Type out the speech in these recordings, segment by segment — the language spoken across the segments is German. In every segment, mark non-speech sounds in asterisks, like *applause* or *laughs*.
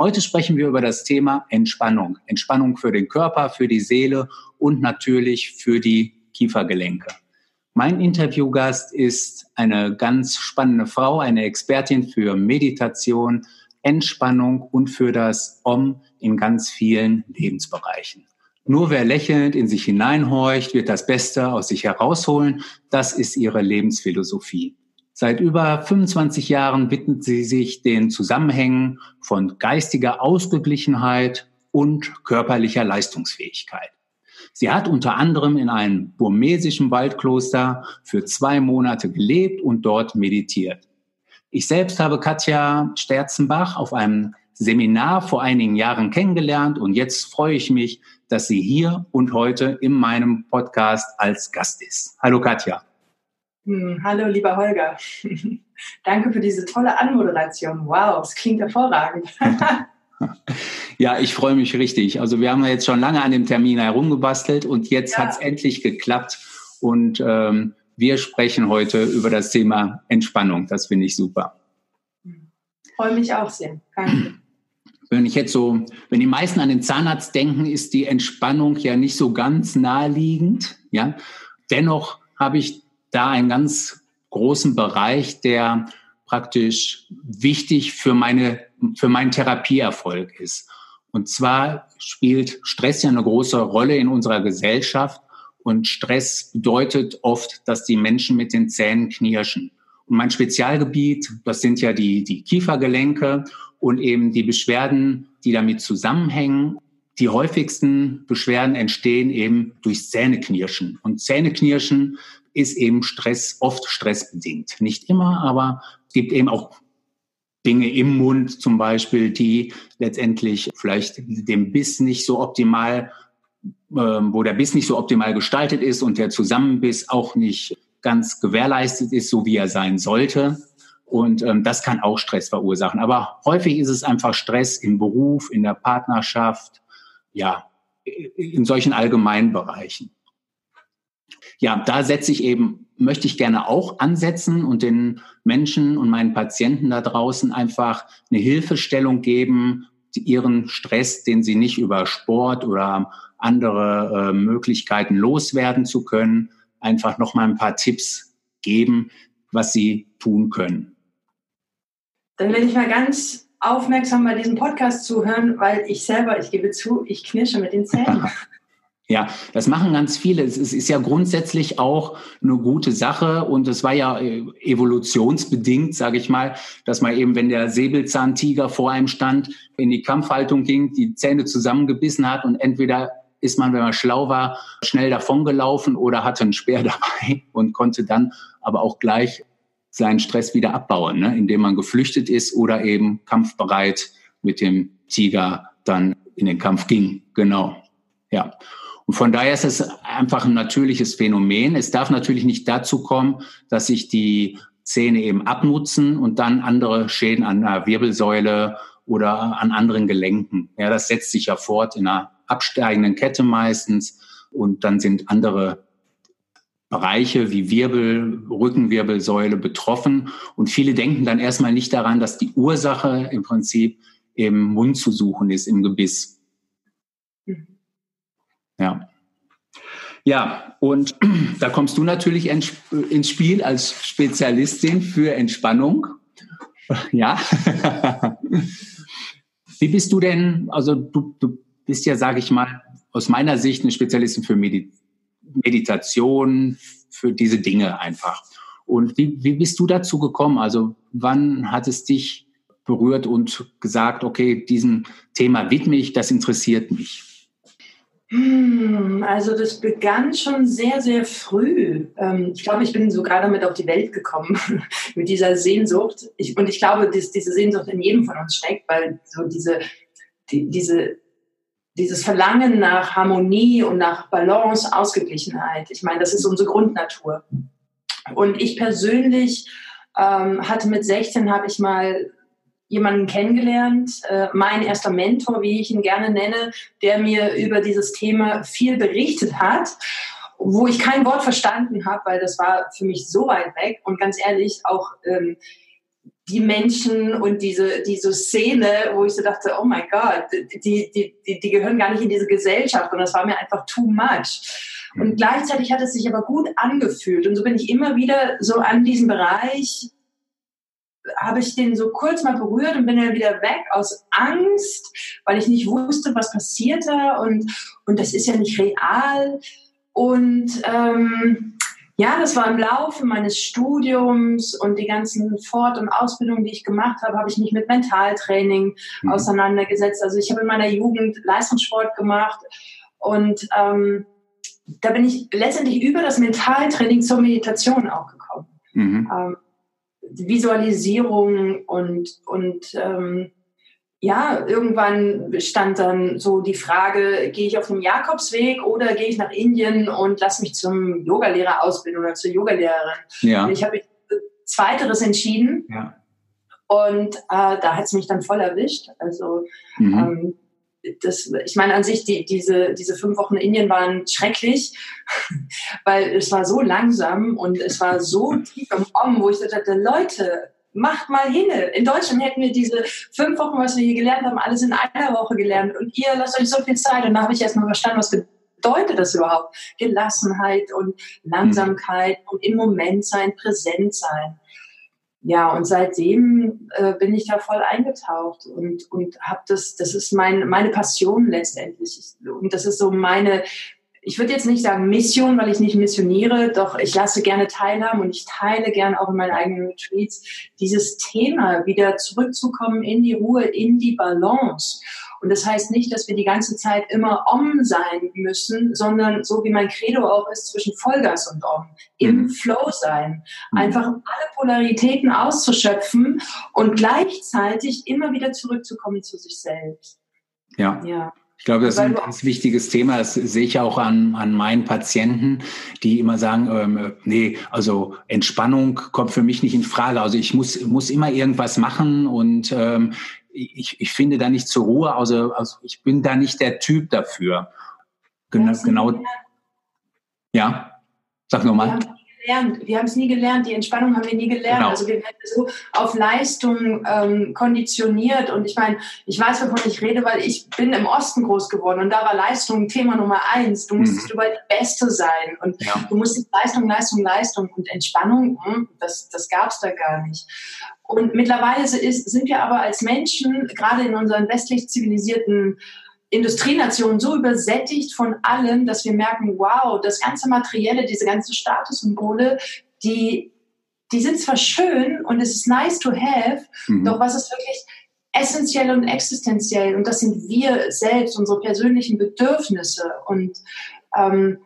Heute sprechen wir über das Thema Entspannung. Entspannung für den Körper, für die Seele und natürlich für die Kiefergelenke. Mein Interviewgast ist eine ganz spannende Frau, eine Expertin für Meditation, Entspannung und für das Om in ganz vielen Lebensbereichen. Nur wer lächelnd in sich hineinhorcht, wird das Beste aus sich herausholen. Das ist ihre Lebensphilosophie. Seit über 25 Jahren widmet sie sich den Zusammenhängen von geistiger Ausgeglichenheit und körperlicher Leistungsfähigkeit. Sie hat unter anderem in einem burmesischen Waldkloster für zwei Monate gelebt und dort meditiert. Ich selbst habe Katja Sterzenbach auf einem Seminar vor einigen Jahren kennengelernt und jetzt freue ich mich, dass sie hier und heute in meinem Podcast als Gast ist. Hallo Katja. Hm, hallo lieber Holger. *laughs* Danke für diese tolle Anmoderation. Wow, es klingt hervorragend. *laughs* ja, ich freue mich richtig. Also wir haben jetzt schon lange an dem Termin herumgebastelt und jetzt ja. hat es endlich geklappt und ähm, wir sprechen heute über das Thema Entspannung. Das finde ich super. Hm. Freue mich auch sehr. Danke *clears throat* wenn ich jetzt so, wenn die meisten an den Zahnarzt denken, ist die Entspannung ja nicht so ganz naheliegend. Ja, dennoch habe ich da einen ganz großen Bereich, der praktisch wichtig für meine, für meinen Therapieerfolg ist. Und zwar spielt Stress ja eine große Rolle in unserer Gesellschaft. Und Stress bedeutet oft, dass die Menschen mit den Zähnen knirschen. Und mein Spezialgebiet, das sind ja die, die Kiefergelenke und eben die Beschwerden, die damit zusammenhängen. Die häufigsten Beschwerden entstehen eben durch Zähneknirschen. Und Zähneknirschen ist eben Stress, oft stressbedingt. Nicht immer, aber gibt eben auch Dinge im Mund zum Beispiel, die letztendlich vielleicht dem Biss nicht so optimal, äh, wo der Biss nicht so optimal gestaltet ist und der Zusammenbiss auch nicht ganz gewährleistet ist, so wie er sein sollte. Und ähm, das kann auch Stress verursachen. Aber häufig ist es einfach Stress im Beruf, in der Partnerschaft, ja, in solchen allgemeinen Bereichen. Ja, da setze ich eben, möchte ich gerne auch ansetzen und den Menschen und meinen Patienten da draußen einfach eine Hilfestellung geben, ihren Stress, den sie nicht über Sport oder andere äh, Möglichkeiten loswerden zu können, einfach noch mal ein paar Tipps geben, was sie tun können. Dann werde ich mal ganz aufmerksam bei diesem Podcast zuhören, weil ich selber, ich gebe zu, ich knirsche mit den Zähnen. *laughs* Ja, das machen ganz viele. Es ist ja grundsätzlich auch eine gute Sache und es war ja äh, evolutionsbedingt, sage ich mal, dass man eben, wenn der Säbelzahntiger vor einem stand, in die Kampfhaltung ging, die Zähne zusammengebissen hat und entweder ist man, wenn man schlau war, schnell davongelaufen oder hatte einen Speer *laughs* dabei und konnte dann aber auch gleich seinen Stress wieder abbauen, ne? indem man geflüchtet ist oder eben kampfbereit mit dem Tiger dann in den Kampf ging. Genau. Ja. Und von daher ist es einfach ein natürliches Phänomen. Es darf natürlich nicht dazu kommen, dass sich die Zähne eben abnutzen und dann andere Schäden an der Wirbelsäule oder an anderen Gelenken. Ja, das setzt sich ja fort in einer absteigenden Kette meistens und dann sind andere Bereiche wie Wirbel, Rückenwirbelsäule betroffen. Und viele denken dann erstmal nicht daran, dass die Ursache im Prinzip im Mund zu suchen ist, im Gebiss. Ja. Ja, und *clears throat* da kommst du natürlich ins Spiel als Spezialistin für Entspannung. *laughs* Ja. Wie bist du denn, also du, du bist ja, sage ich mal, aus meiner Sicht eine Spezialistin für Medizin Meditation, für diese Dinge einfach. Und wie, wie bist du dazu gekommen? Also wann hat es dich berührt und gesagt, okay, diesem Thema widme ich, das interessiert mich? Hm, also das begann schon sehr, sehr früh. Ähm, ich glaube, ich bin sogar damit auf die Welt gekommen, *laughs* mit dieser Sehnsucht. und ich glaube, dass diese Sehnsucht in jedem von uns steckt, weil so diese, die, diese dieses Verlangen nach Harmonie und nach Balance, Ausgeglichenheit. Ich meine, das ist unsere Grundnatur. Und ich persönlich ähm, hatte mit 16 habe ich mal jemanden kennengelernt, äh, mein erster Mentor, wie ich ihn gerne nenne, der mir über dieses Thema viel berichtet hat, wo ich kein Wort verstanden habe, weil das war für mich so weit weg. Und ganz ehrlich auch ähm, die Menschen und diese, diese Szene, wo ich so dachte, oh mein Gott, die, die, die, die gehören gar nicht in diese Gesellschaft. Und das war mir einfach too much. Und gleichzeitig hat es sich aber gut angefühlt. Und so bin ich immer wieder so an diesem Bereich habe ich den so kurz mal berührt und bin dann wieder weg aus Angst, weil ich nicht wusste, was passiert da und, und das ist ja nicht real. Und ähm, ja, das war im Laufe meines Studiums und die ganzen Fort- und Ausbildungen, die ich gemacht habe, habe ich mich mit Mentaltraining mhm. auseinandergesetzt. Also ich habe in meiner Jugend Leistungssport gemacht und ähm, da bin ich letztendlich über das Mentaltraining zur Meditation auch gekommen. Mhm. Ähm, Visualisierung und, und ähm, ja, irgendwann stand dann so die Frage, gehe ich auf den Jakobsweg oder gehe ich nach Indien und lass mich zum Yogalehrer ausbilden oder zur Yogalehrerin. Ja. Und ich habe mich Zweiteres entschieden. Ja. Und äh, da hat es mich dann voll erwischt. Also mhm. ähm, das, ich meine an sich, die, diese, diese fünf Wochen in Indien waren schrecklich, *laughs* weil es war so langsam und es war so tief im Om, wo ich dachte, Leute, macht mal hin. In Deutschland hätten wir diese fünf Wochen, was wir hier gelernt haben, alles in einer Woche gelernt und ihr lasst euch so viel Zeit und da habe ich erst mal verstanden, was bedeutet das überhaupt? Gelassenheit und Langsamkeit und im Moment sein, präsent sein ja, und seitdem äh, bin ich da voll eingetaucht und, und habe das, das ist mein, meine Passion letztendlich. Ich, und das ist so meine, ich würde jetzt nicht sagen Mission, weil ich nicht missioniere, doch ich lasse gerne teilhaben und ich teile gerne auch in meinen eigenen Retreats dieses Thema, wieder zurückzukommen in die Ruhe, in die Balance. Und das heißt nicht, dass wir die ganze Zeit immer Om sein müssen, sondern so wie mein Credo auch ist, zwischen Vollgas und Om, im mhm. Flow sein. Mhm. Einfach alle Polaritäten auszuschöpfen und gleichzeitig immer wieder zurückzukommen zu sich selbst. Ja. Ja. Ich glaube, das ist ein ganz wichtiges Thema. Das sehe ich auch an, an meinen Patienten, die immer sagen, ähm, nee, also Entspannung kommt für mich nicht in Frage. Also ich muss, muss immer irgendwas machen und ähm, ich, ich finde da nicht zur Ruhe. Also, also ich bin da nicht der Typ dafür. Genau. genau ja, sag nochmal gelernt. Wir haben es nie gelernt. Die Entspannung haben wir nie gelernt. Genau. Also wir werden so auf Leistung ähm, konditioniert. Und ich meine, ich weiß, wovon ich rede, weil ich bin im Osten groß geworden und da war Leistung Thema Nummer eins. Du musstest mhm. überall die Beste sein und ja. du musstest Leistung, Leistung, Leistung und Entspannung. Hm, das, das gab es da gar nicht. Und mittlerweile ist, sind wir aber als Menschen, gerade in unseren westlich zivilisierten Industrienationen so übersättigt von allem, dass wir merken, wow, das ganze Materielle, diese ganzen Statussymbole, die, die sind zwar schön und es ist nice to have, mhm. doch was ist wirklich essentiell und existenziell? Und das sind wir selbst, unsere persönlichen Bedürfnisse. Und ähm,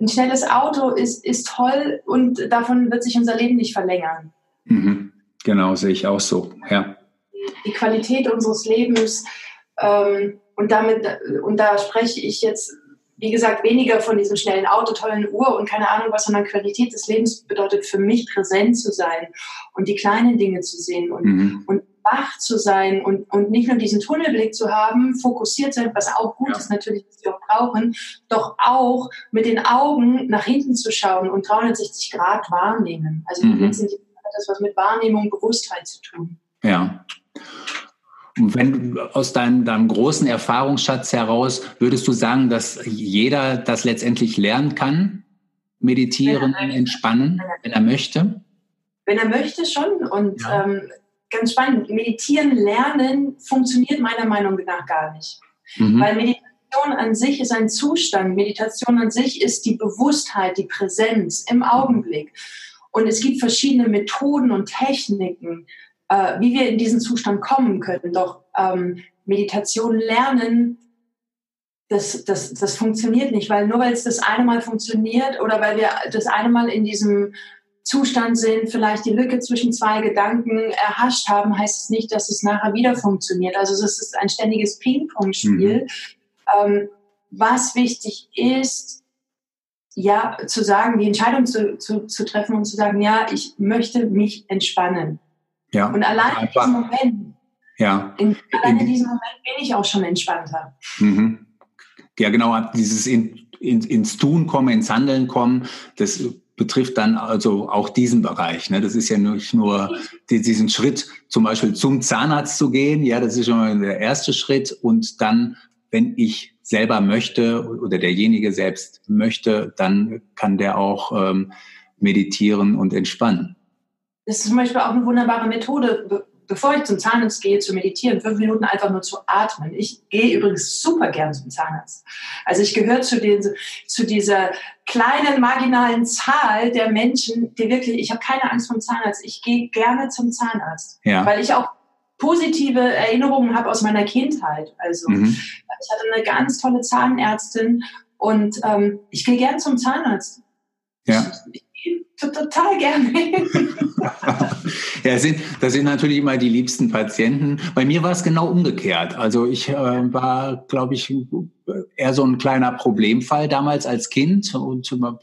ein schnelles Auto ist, ist toll und davon wird sich unser Leben nicht verlängern. Mhm. Genau, sehe ich auch so, ja. Die Qualität unseres Lebens ähm, und damit, und da spreche ich jetzt, wie gesagt, weniger von diesem schnellen Auto, tollen Uhr und keine Ahnung was, sondern Qualität des Lebens bedeutet für mich präsent zu sein und die kleinen Dinge zu sehen und, mhm. und wach zu sein und, und nicht nur diesen Tunnelblick zu haben, fokussiert sein, was auch gut ja. ist natürlich, was wir auch brauchen, doch auch mit den Augen nach hinten zu schauen und 360 Grad wahrnehmen. Also mhm. letztendlich hat das was mit Wahrnehmung, Bewusstheit zu tun. Ja. Und wenn aus deinem, deinem großen Erfahrungsschatz heraus, würdest du sagen, dass jeder das letztendlich lernen kann? Meditieren, wenn entspannen, wenn er möchte? Wenn er möchte schon. Und ja. ähm, ganz spannend, meditieren, lernen funktioniert meiner Meinung nach gar nicht. Mhm. Weil Meditation an sich ist ein Zustand. Meditation an sich ist die Bewusstheit, die Präsenz im Augenblick. Und es gibt verschiedene Methoden und Techniken, äh, wie wir in diesen Zustand kommen können. Doch ähm, Meditation lernen, das, das, das funktioniert nicht, weil nur weil es das eine Mal funktioniert oder weil wir das eine Mal in diesem Zustand sind, vielleicht die Lücke zwischen zwei Gedanken erhascht haben, heißt es nicht, dass es nachher wieder funktioniert. Also es ist ein ständiges Ping-Pong-Spiel. Mhm. Ähm, was wichtig ist, ja, zu sagen, die Entscheidung zu, zu, zu treffen und zu sagen, ja, ich möchte mich entspannen. Ja. Und allein in diesem Moment, ja. in, allein in diesem Moment bin ich auch schon entspannter. Mhm. Ja, genau, dieses in, in, ins Tun kommen, ins Handeln kommen, das betrifft dann also auch diesen Bereich. Ne? Das ist ja nicht nur diesen Schritt, zum Beispiel zum Zahnarzt zu gehen. Ja, das ist schon mal der erste Schritt. Und dann, wenn ich selber möchte oder derjenige selbst möchte, dann kann der auch ähm, meditieren und entspannen. Das ist zum Beispiel auch eine wunderbare Methode, bevor ich zum Zahnarzt gehe, zu meditieren, fünf Minuten einfach nur zu atmen. Ich gehe übrigens super gern zum Zahnarzt. Also ich gehöre zu, den, zu dieser kleinen marginalen Zahl der Menschen, die wirklich, ich habe keine Angst vom Zahnarzt. Ich gehe gerne zum Zahnarzt, ja. weil ich auch positive Erinnerungen habe aus meiner Kindheit. Also mhm. ich hatte eine ganz tolle Zahnärztin und ähm, ich gehe gern zum Zahnarzt. Ja. Ich, ich total gerne. *laughs* ja, das sind, das sind natürlich immer die liebsten Patienten. Bei mir war es genau umgekehrt. Also ich äh, war, glaube ich, eher so ein kleiner Problemfall damals als Kind. Und ja.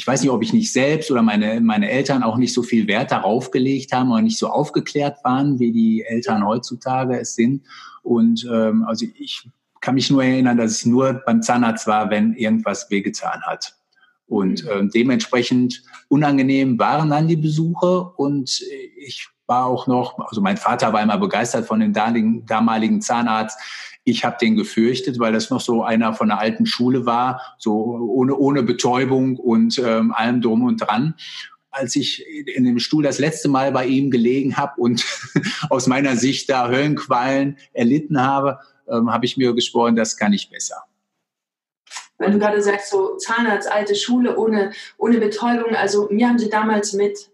Ich weiß nicht, ob ich nicht selbst oder meine, meine Eltern auch nicht so viel Wert darauf gelegt haben oder nicht so aufgeklärt waren, wie die Eltern heutzutage es sind. Und ähm, also ich kann mich nur erinnern, dass ich nur beim Zahnarzt war, wenn irgendwas wehgetan hat. Und äh, dementsprechend unangenehm waren dann die Besuche und ich war auch noch, also mein Vater war immer begeistert von dem damaligen, Zahnarzt. Ich habe den gefürchtet, weil das noch so einer von der alten Schule war, so ohne, ohne Betäubung und ähm, allem drum und dran als ich in dem Stuhl das letzte Mal bei ihm gelegen habe und *laughs* aus meiner Sicht da Höllenqualen erlitten habe, ähm, habe ich mir geschworen, das kann ich besser. Weil du gerade sagst, so Zahnarzt, alte Schule ohne, ohne Betäubung. Also mir haben sie damals mit,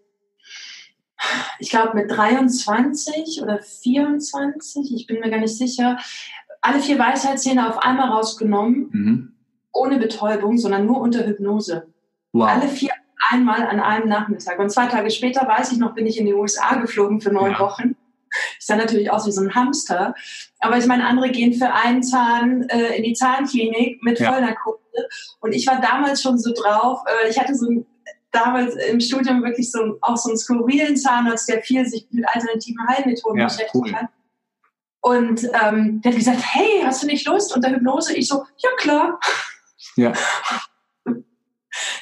ich glaube mit 23 oder 24, ich bin mir gar nicht sicher, alle vier Weisheitszähne auf einmal rausgenommen, mhm. ohne Betäubung, sondern nur unter Hypnose. Wow. Alle vier einmal an einem Nachmittag. Und zwei Tage später, weiß ich noch, bin ich in die USA geflogen für neun ja. Wochen. Ich sah natürlich aus wie so ein Hamster. Aber ich meine, andere gehen für einen Zahn äh, in die Zahnklinik mit ja. Vollnarkose. Und ich war damals schon so drauf. Äh, ich hatte so ein, damals im Studium wirklich so auch so einen skurrilen Zahnarzt, der viel sich mit alternativen Heilmethoden ja, beschäftigt cool. hat. Und ähm, der hat gesagt, hey, hast du nicht Lust? unter Hypnose, ich so, ja klar. Ja.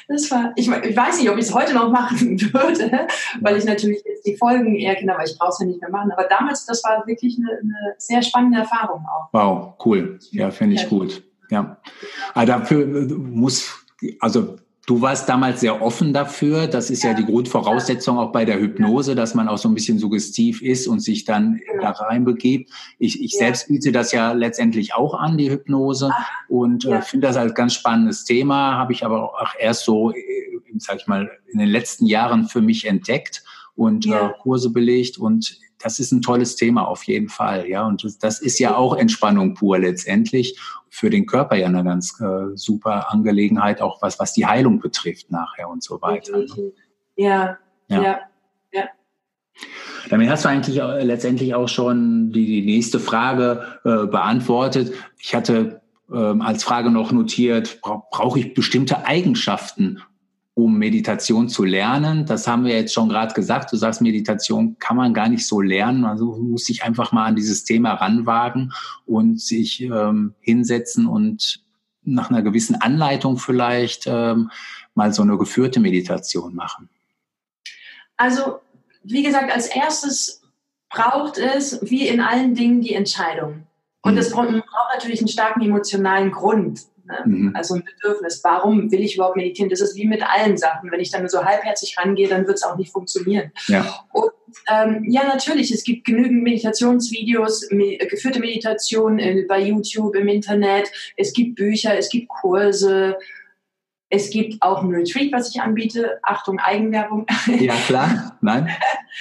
Das war, ich, ich weiß nicht, ob ich es heute noch machen *laughs* würde, weil ich natürlich jetzt die Folgen eher kenne, aber ich brauche es ja nicht mehr machen. Aber damals, das war wirklich eine, eine sehr spannende Erfahrung auch. Wow, cool. Ja, finde ich ja. gut. Ja. Aber dafür muss, also Du warst damals sehr offen dafür. Das ist ja, ja die Grundvoraussetzung auch bei der Hypnose, dass man auch so ein bisschen suggestiv ist und sich dann genau. da reinbegibt. Ich, ich ja. selbst biete das ja letztendlich auch an, die Hypnose, Ach, und äh, ja. äh, finde das als ganz spannendes Thema. Habe ich aber auch erst so, äh, sag ich mal, in den letzten Jahren für mich entdeckt und äh, Kurse belegt und das ist ein tolles Thema auf jeden Fall, ja. Und das, das ist ja auch Entspannung pur letztendlich für den Körper ja eine ganz äh, super Angelegenheit, auch was, was die Heilung betrifft nachher und so weiter. Ne? Ja, ja, ja. ja. Damit hast du eigentlich letztendlich auch schon die, die nächste Frage äh, beantwortet. Ich hatte ähm, als Frage noch notiert, bra brauche ich bestimmte Eigenschaften, um Meditation zu lernen. Das haben wir jetzt schon gerade gesagt. Du sagst, Meditation kann man gar nicht so lernen. Also muss sich einfach mal an dieses Thema ranwagen und sich ähm, hinsetzen und nach einer gewissen Anleitung vielleicht ähm, mal so eine geführte Meditation machen. Also, wie gesagt, als erstes braucht es, wie in allen Dingen, die Entscheidung. Und es hm. braucht natürlich einen starken emotionalen Grund. Ne? Mhm. Also ein Bedürfnis. Warum will ich überhaupt meditieren? Das ist wie mit allen Sachen. Wenn ich dann nur so halbherzig rangehe, dann wird es auch nicht funktionieren. Ja. Und ähm, ja, natürlich, es gibt genügend Meditationsvideos, me geführte Meditation äh, bei YouTube, im Internet. Es gibt Bücher, es gibt Kurse. Es gibt auch ein Retreat, was ich anbiete. Achtung, Eigenwerbung. Ja, klar. Nein.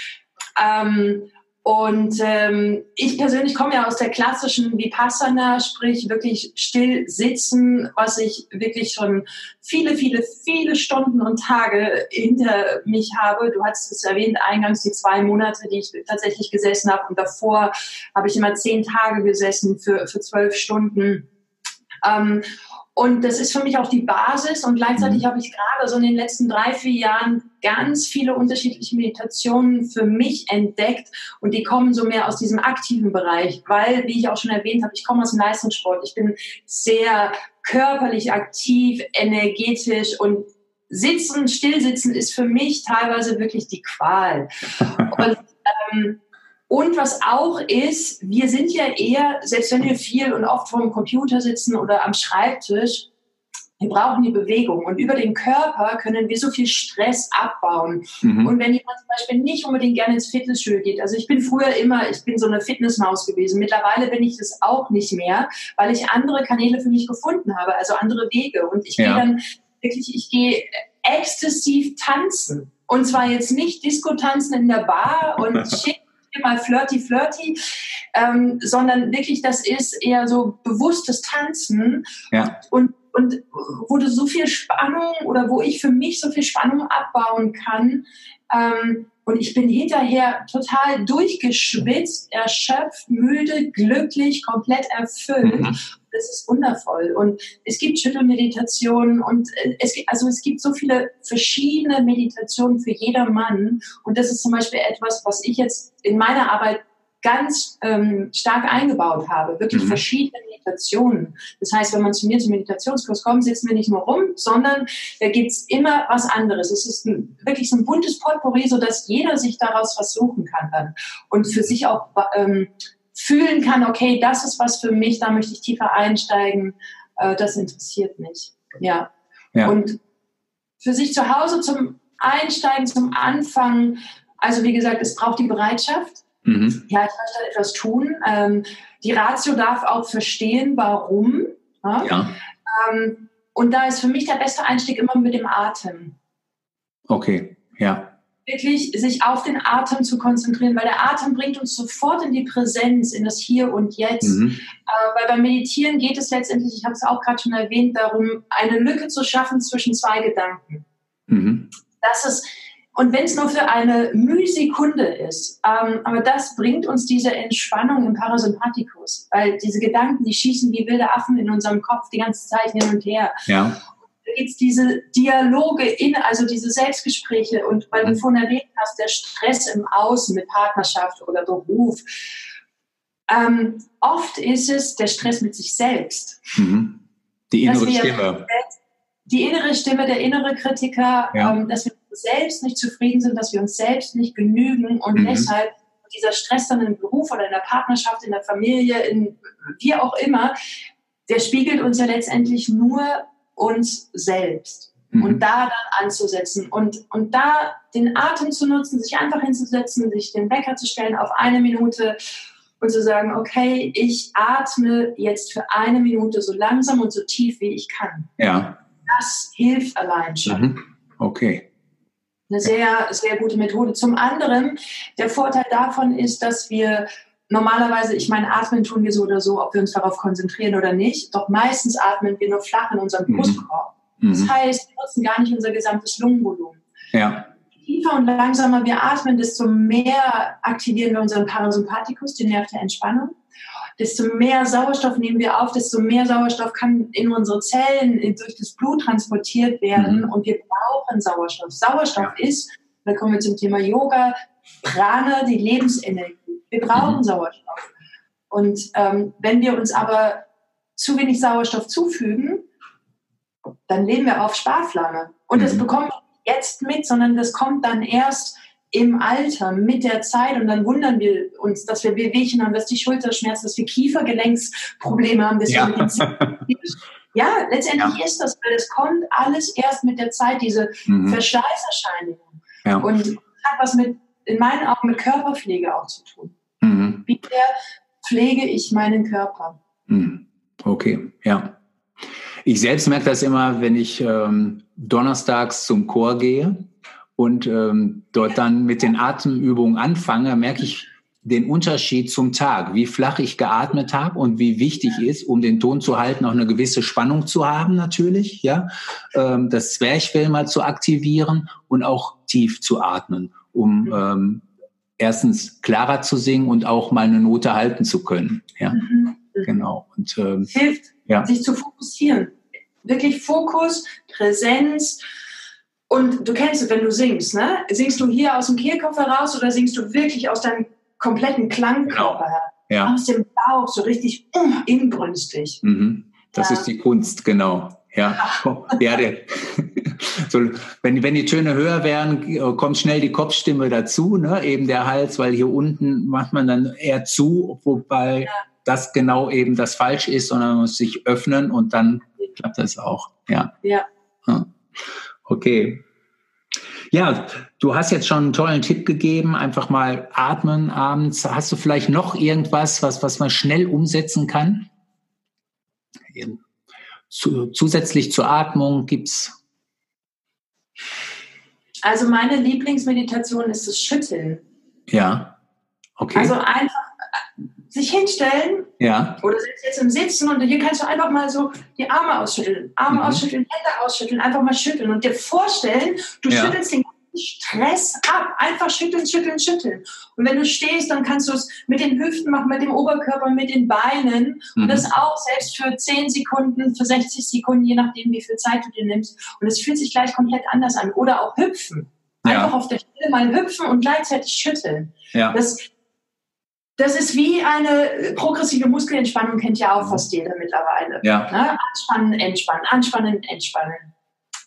*laughs* ähm, Und ähm, ich persönlich komme ja aus der klassischen Vipassana, sprich wirklich still sitzen, was ich wirklich schon viele, viele, viele Stunden und Tage hinter mich habe. Du hast es erwähnt, eingangs die zwei Monate, die ich tatsächlich gesessen habe. Und davor habe ich immer zehn Tage gesessen für, für zwölf Stunden. Ähm, und das ist für mich auch die Basis. Und gleichzeitig mhm. habe ich gerade so in den letzten drei, vier Jahren ganz viele unterschiedliche Meditationen für mich entdeckt. Und die kommen so mehr aus diesem aktiven Bereich, weil, wie ich auch schon erwähnt habe, ich komme aus dem Leistungssport. Ich bin sehr körperlich aktiv, energetisch und Sitzen, Stillsitzen ist für mich teilweise wirklich die Qual. *laughs* Und ähm, und was auch ist, wir sind ja eher, selbst wenn wir viel und oft vor dem Computer sitzen oder am Schreibtisch, wir brauchen die Bewegung und über den Körper können wir so viel Stress abbauen. Mhm. Und wenn jemand zum Beispiel nicht unbedingt gerne ins Fitnessstudio geht, also ich bin früher immer, ich bin so eine Fitnessmaus gewesen. Mittlerweile bin ich das auch nicht mehr, weil ich andere Kanäle für mich gefunden habe, also andere Wege. Und ich ja. gehe dann wirklich, ich gehe exzessiv tanzen. Und zwar jetzt nicht Disco tanzen in der Bar und *laughs* schick mal flirty, flirty, ähm, sondern wirklich, das ist eher so bewusstes Tanzen. Ja. Und, und wo du so viel Spannung oder wo ich für mich so viel Spannung abbauen kann. Ähm, und ich bin hinterher total durchgeschwitzt, erschöpft, müde, glücklich, komplett erfüllt. Mhm das ist wundervoll. Und es gibt Schüttelmeditationen und äh, es gibt, also es gibt so viele verschiedene Meditationen für jedermann. Und das ist zum Beispiel etwas, was ich jetzt in meiner Arbeit ganz ähm, stark eingebaut habe, wirklich mhm. verschiedene Meditationen. Das heißt, wenn man zu mir zum Meditationskurs kommt, sitzen wir nicht nur rum, sondern da gibt's immer was anderes. Es ist ein, wirklich so ein buntes Potpourri, so dass jeder sich daraus was suchen kann dann und für sich auch ähm, fühlen kann, okay, das ist was für mich, da möchte ich tiefer einsteigen, äh, das interessiert mich. Ja. ja. Und für sich zu Hause zum Einsteigen, zum Anfang, also wie gesagt, es braucht die Bereitschaft. Mhm. Ja, ich möchte etwas tun. Ähm, die Ratio darf auch verstehen, warum. Ja. ja. Ähm, und da ist für mich der beste Einstieg immer mit dem Atem. Okay, ja wirklich sich auf den Atem zu konzentrieren, weil der Atem bringt uns sofort in die Präsenz, in das Hier und Jetzt. Mhm. Äh, weil beim Meditieren geht es letztendlich, ich habe es auch gerade schon erwähnt, darum, eine Lücke zu schaffen zwischen zwei Gedanken. Mhm. Das ist, und wenn es nur für eine Mühsekunde ist, ähm, aber das bringt uns diese Entspannung im Parasympathikus, weil diese Gedanken, die schießen wie wilde Affen in unserem Kopf die ganze Zeit hin und her. Ja gibt es diese Dialoge in, also diese Selbstgespräche und weil du mhm. vorhin erwähnt hast, der Stress im Außen mit Partnerschaft oder Beruf. Ähm, oft ist es der Stress mit sich selbst. Mhm. Die innere Stimme. Die innere Stimme, der innere Kritiker, ja. ähm, dass wir selbst nicht zufrieden sind, dass wir uns selbst nicht genügen und mhm. deshalb dieser Stress dann im Beruf oder in der Partnerschaft, in der Familie, in wie auch immer, der spiegelt uns ja letztendlich nur uns selbst. Mhm. Und da dann anzusetzen und, und da den Atem zu nutzen, sich einfach hinzusetzen, sich den Wecker zu stellen auf eine Minute und zu sagen, okay, ich atme jetzt für eine Minute so langsam und so tief, wie ich kann. Ja. Das hilft allein schon. Mhm. Okay. Eine sehr, sehr gute Methode. Zum anderen, der Vorteil davon ist, dass wir normalerweise, ich meine, atmen tun wir so oder so, ob wir uns darauf konzentrieren oder nicht. Doch meistens atmen wir nur flach in unserem mhm. Brustkorb. Mhm. Das heißt, wir nutzen gar nicht unser gesamtes Lungenvolumen. Ja. Je tiefer und langsamer wir atmen, desto mehr aktivieren wir unseren Parasympathikus, den Nerv der Entspannung. Desto mehr Sauerstoff nehmen wir auf, desto mehr Sauerstoff kann in unsere Zellen durch das Blut transportiert werden mhm. und wir brauchen Sauerstoff. Sauerstoff ja. ist, da kommen wir zum Thema Yoga, Prana, die Lebensenergie. Wir brauchen mhm. Sauerstoff. Und ähm, wenn wir uns aber zu wenig Sauerstoff zufügen, dann leben wir auf Sparflamme. Und das mhm. bekommen wir jetzt mit, sondern das kommt dann erst im Alter, mit der Zeit. Und dann wundern wir uns, dass wir Wehwehchen haben, dass die Schulter schmerzt, dass wir Kiefergelenksprobleme haben. Dass ja. Wir *laughs* ja, letztendlich ja. ist das, weil es kommt alles erst mit der Zeit, diese mhm. Verschleißerscheinungen. Ja. Und hat was mit, in meinen Augen, mit Körperpflege auch zu tun. Wie pflege ich meinen Körper? Mhm. Okay, ja. Ich selbst merke das immer, wenn ich ähm, donnerstags zum Chor gehe und ähm, dort dann mit den Atemübungen anfange, merke ich, den Unterschied zum Tag, wie flach ich geatmet habe und wie wichtig ist, um den Ton zu halten, auch eine gewisse Spannung zu haben natürlich, ja, ähm, das Zwerchfell mal zu aktivieren und auch tief zu atmen, um ähm, erstens klarer zu singen und auch mal eine Note halten zu können, ja, mhm. genau. Und ähm, hilft, ja. sich zu fokussieren, wirklich Fokus, Präsenz. Und du kennst es, wenn du singst, ne? Singst du hier aus dem Kehlkopf heraus oder singst du wirklich aus deinem kompletten Klangkörper genau. Ja. Aus dem Bauch, so richtig uh, inbrünstig. Mhm. Das ja. ist die Kunst, genau. Ja, ja der, so, wenn, wenn die Töne höher werden, kommt schnell die Kopfstimme dazu, ne? eben der Hals, weil hier unten macht man dann eher zu, wobei ja. das genau eben das falsch ist, sondern man muss sich öffnen und dann klappt das auch. Ja. Ja. Okay. Ja, du hast jetzt schon einen tollen Tipp gegeben, einfach mal atmen abends. Hast du vielleicht noch irgendwas, was, was man schnell umsetzen kann? Zu, zusätzlich zur Atmung gibt's also meine Lieblingsmeditation ist das Schütteln. Ja. Okay. Also einfach sich hinstellen. Ja. Oder jetzt im Sitzen und hier kannst du einfach mal so die Arme ausschütteln, Arme mhm. ausschütteln, Hände ausschütteln, einfach mal schütteln und dir vorstellen, du ja. schüttelst den Stress ab. Einfach schütteln, schütteln, schütteln. Und wenn du stehst, dann kannst du es mit den Hüften machen, mit dem Oberkörper, mit den Beinen. Mhm. Und das auch selbst für 10 Sekunden, für 60 Sekunden, je nachdem, wie viel Zeit du dir nimmst. Und es fühlt sich gleich komplett anders an. Oder auch hüpfen. Einfach ja. auf der Stelle mal hüpfen und gleichzeitig schütteln. Ja. Das, das ist wie eine progressive Muskelentspannung, kennt ja auch fast jeder mittlerweile. Ja. Ne? Anspannen, entspannen, anspannen, entspannen.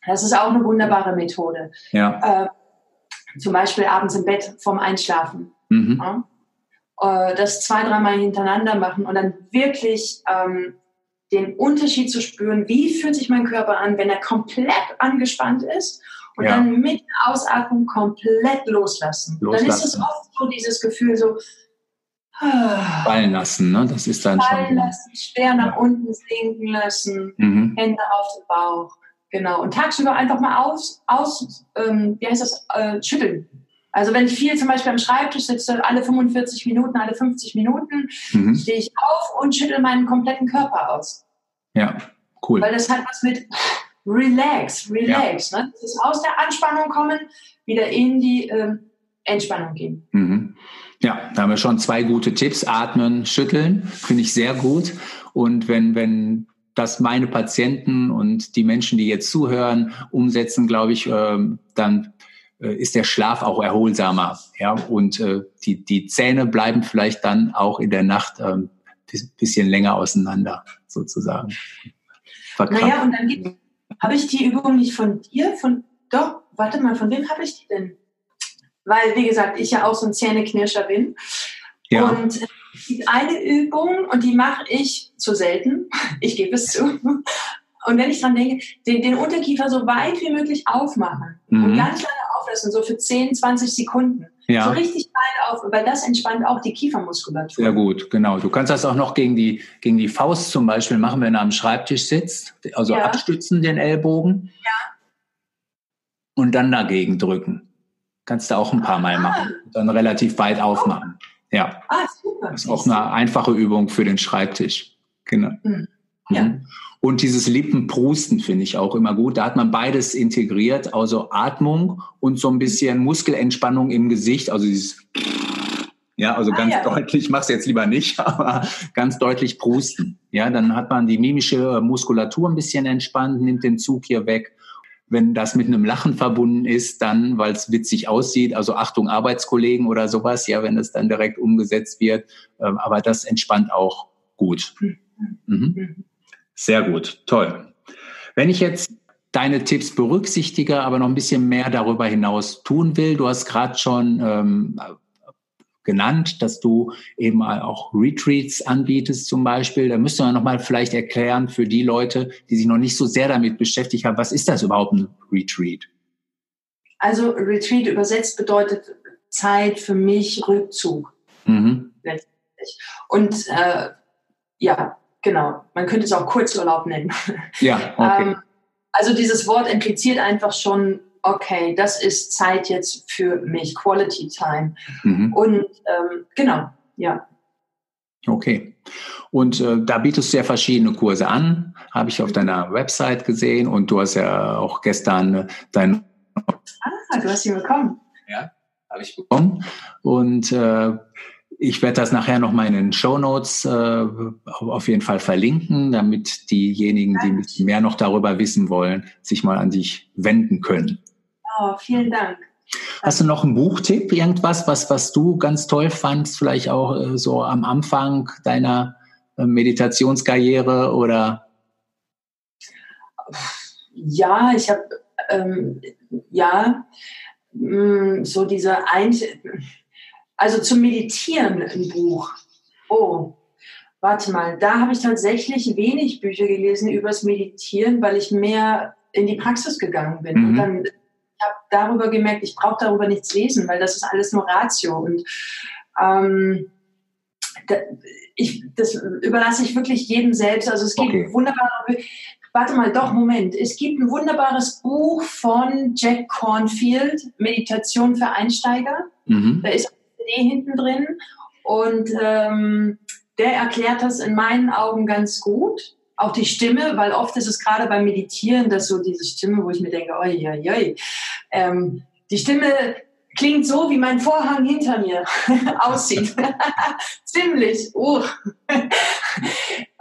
Das ist auch eine wunderbare Methode. Ja. Äh, zum Beispiel abends im Bett vorm Einschlafen. Mhm. Ja? Äh, das zwei, dreimal hintereinander machen und dann wirklich ähm, den Unterschied zu spüren, wie fühlt sich mein Körper an, wenn er komplett angespannt ist und ja. dann mit Ausatmung komplett loslassen. loslassen. Dann ist es oft so dieses Gefühl so, fallen lassen, ne? Das ist dann fallen schon. lassen, schwer nach ja. unten sinken lassen, mhm. Hände auf den Bauch. Genau. Und tagsüber einfach mal aus, aus ähm, wie heißt das, äh, schütteln. Also wenn ich viel zum Beispiel am Schreibtisch sitze, alle 45 Minuten, alle 50 Minuten, mhm. stehe ich auf und schüttel meinen kompletten Körper aus. Ja, cool. Weil das hat was mit Relax, Relax. Ja. Ne? Das ist aus der Anspannung kommen, wieder in die ähm, Entspannung gehen. Mhm. Ja, da haben wir schon zwei gute Tipps. Atmen, schütteln, finde ich sehr gut. Und wenn, wenn das meine Patienten und die Menschen, die jetzt zuhören, umsetzen, glaube ich, ähm, dann äh, ist der Schlaf auch erholsamer. Ja, und äh, die, die Zähne bleiben vielleicht dann auch in der Nacht ein ähm, bisschen länger auseinander, sozusagen. Verkrampft. Naja, und dann habe ich die Übung nicht von dir, von, doch, warte mal, von wem habe ich die denn? weil, wie gesagt, ich ja auch so ein Zähneknirscher bin. Ja. Und es gibt eine Übung und die mache ich zu selten. Ich gebe es zu. Und wenn ich dran denke, den, den Unterkiefer so weit wie möglich aufmachen mhm. und ganz lange auflassen, so für 10, 20 Sekunden. Ja. So richtig weit auf, weil das entspannt auch die Kiefermuskulatur. Sehr gut, genau. Du kannst das auch noch gegen die, gegen die Faust zum Beispiel machen, wenn du am Schreibtisch sitzt. Also ja. abstützen den Ellbogen. Ja. Und dann dagegen drücken. Kannst du auch ein paar Mal ah. machen. Dann relativ weit aufmachen. Ja. Ah, super. Das ist auch eine einfache Übung für den Schreibtisch. Genau. Mhm. Ja. Mhm. Und dieses Lippenprusten finde ich auch immer gut. Da hat man beides integriert, also Atmung und so ein bisschen Muskelentspannung im Gesicht, also dieses *sniffs* ja, also ganz ah, ja. deutlich, mach's jetzt lieber nicht, *laughs* aber ganz deutlich prusten. Ja, dann hat man die mimische Muskulatur ein bisschen entspannt, nimmt den Zug hier weg wenn das mit einem Lachen verbunden ist, dann, weil es witzig aussieht, also Achtung Arbeitskollegen oder sowas, ja, wenn es dann direkt umgesetzt wird. Ähm, aber das entspannt auch gut. Mhm. Sehr gut, toll. Wenn ich jetzt deine Tipps berücksichtige, aber noch ein bisschen mehr darüber hinaus tun will, du hast gerade schon ähm, genannt, dass du eben auch Retreats anbietest zum Beispiel. Da müsste man nochmal vielleicht erklären für die Leute, die sich noch nicht so sehr damit beschäftigt haben, was ist das überhaupt ein Retreat? Also Retreat übersetzt bedeutet Zeit für mich Rückzug. Mhm. Und äh, ja, genau. Man könnte es auch Kurzurlaub nennen. Ja, okay. ähm, also dieses Wort impliziert einfach schon okay, das ist Zeit jetzt für mich, Quality Time. Mhm. Und ähm, genau, ja. Okay. Und äh, da bietest du ja verschiedene Kurse an, habe ich auf deiner Website gesehen und du hast ja auch gestern dein. Ah, du hast sie bekommen. Ja, habe ich bekommen. Und äh, ich werde das nachher noch mal in den Show Notes äh, auf jeden Fall verlinken, damit diejenigen, die mehr noch darüber wissen wollen, sich mal an dich wenden können. Oh, vielen Dank. Hast du noch einen Buchtipp, irgendwas, was, was du ganz toll fandst, vielleicht auch äh, so am Anfang deiner äh, Meditationskarriere oder? Ja, ich habe ähm, ja mh, mm, so diese ein, also zum Meditieren ein Buch. Oh, warte mal, da habe ich tatsächlich wenig Bücher gelesen übers Meditieren, weil ich mehr in die Praxis gegangen bin. Mhm. Und dann darüber gemerkt, ich brauche darüber nichts lesen, weil das ist alles nur Ratio. Und ähm, da, ich, das überlasse ich wirklich jedem selbst. Also es gibt okay. wunderbare, warte mal, doch, Moment. Es gibt ein wunderbares Buch von Jack Cornfield, Meditation für Einsteiger. Mhm. Da ist eine CD hinten drin und ähm, der erklärt das in meinen Augen ganz gut auch die Stimme, weil oft ist es gerade beim Meditieren, dass so diese Stimme, wo ich mir denke, oi, oi, oi. Ähm, die Stimme klingt so, wie mein Vorhang hinter mir *laughs* aussieht. *laughs* Ziemlich. Uh. *laughs*